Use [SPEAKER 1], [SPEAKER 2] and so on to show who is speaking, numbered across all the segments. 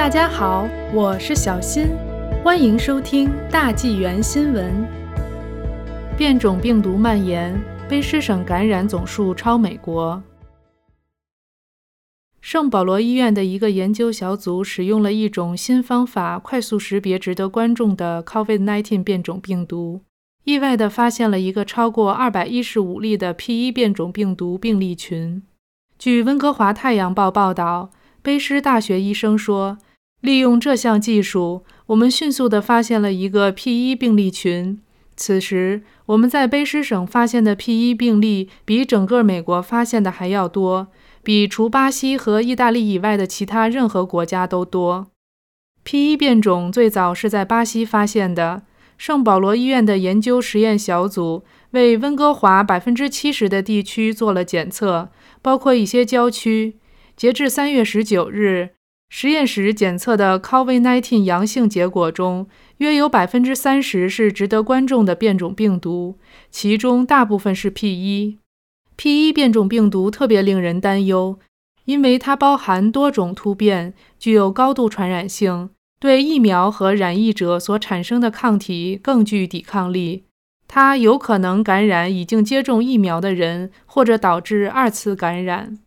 [SPEAKER 1] 大家好，我是小新，欢迎收听大纪元新闻。变种病毒蔓延，卑诗省感染总数超美国。圣保罗医院的一个研究小组使用了一种新方法，快速识别值得关注的 COVID-19 变种病毒，意外地发现了一个超过215例的 P1 变种病毒病例群。据温哥华太阳报报道，卑诗大学医生说。利用这项技术，我们迅速地发现了一个 P1 病例群。此时，我们在卑诗省发现的 P1 病例比整个美国发现的还要多，比除巴西和意大利以外的其他任何国家都多。P1 变种最早是在巴西发现的。圣保罗医院的研究实验小组为温哥华百分之七十的地区做了检测，包括一些郊区。截至三月十九日。实验室检测的 COVID-19 阳性结果中，约有百分之三十是值得关注的变种病毒，其中大部分是 P1。P1 变种病毒特别令人担忧，因为它包含多种突变，具有高度传染性，对疫苗和染疫者所产生的抗体更具抵抗力。它有可能感染已经接种疫苗的人，或者导致二次感染。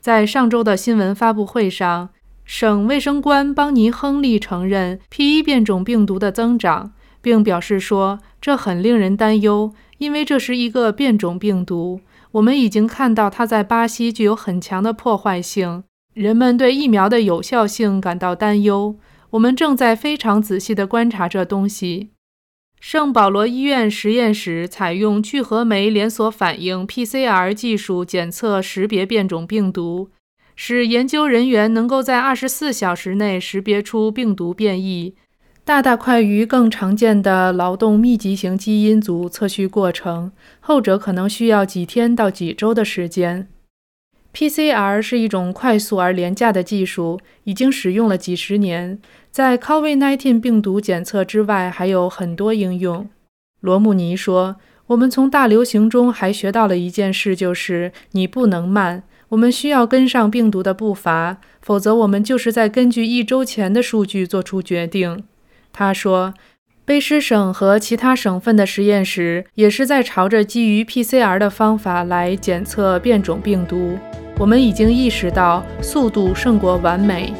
[SPEAKER 1] 在上周的新闻发布会上。省卫生官邦尼·亨利承认 P1 变种病毒的增长，并表示说：“这很令人担忧，因为这是一个变种病毒。我们已经看到它在巴西具有很强的破坏性。人们对疫苗的有效性感到担忧。我们正在非常仔细地观察这东西。”圣保罗医院实验室采用聚合酶连锁反应 （PCR） 技术检测识别变种病毒。使研究人员能够在二十四小时内识别出病毒变异，大大快于更常见的劳动密集型基因组测序过程，后者可能需要几天到几周的时间。PCR 是一种快速而廉价的技术，已经使用了几十年，在 COVID-19 病毒检测之外还有很多应用。罗姆尼说：“我们从大流行中还学到了一件事，就是你不能慢。”我们需要跟上病毒的步伐，否则我们就是在根据一周前的数据做出决定。他说，卑诗省和其他省份的实验室也是在朝着基于 PCR 的方法来检测变种病毒。我们已经意识到速度胜过完美。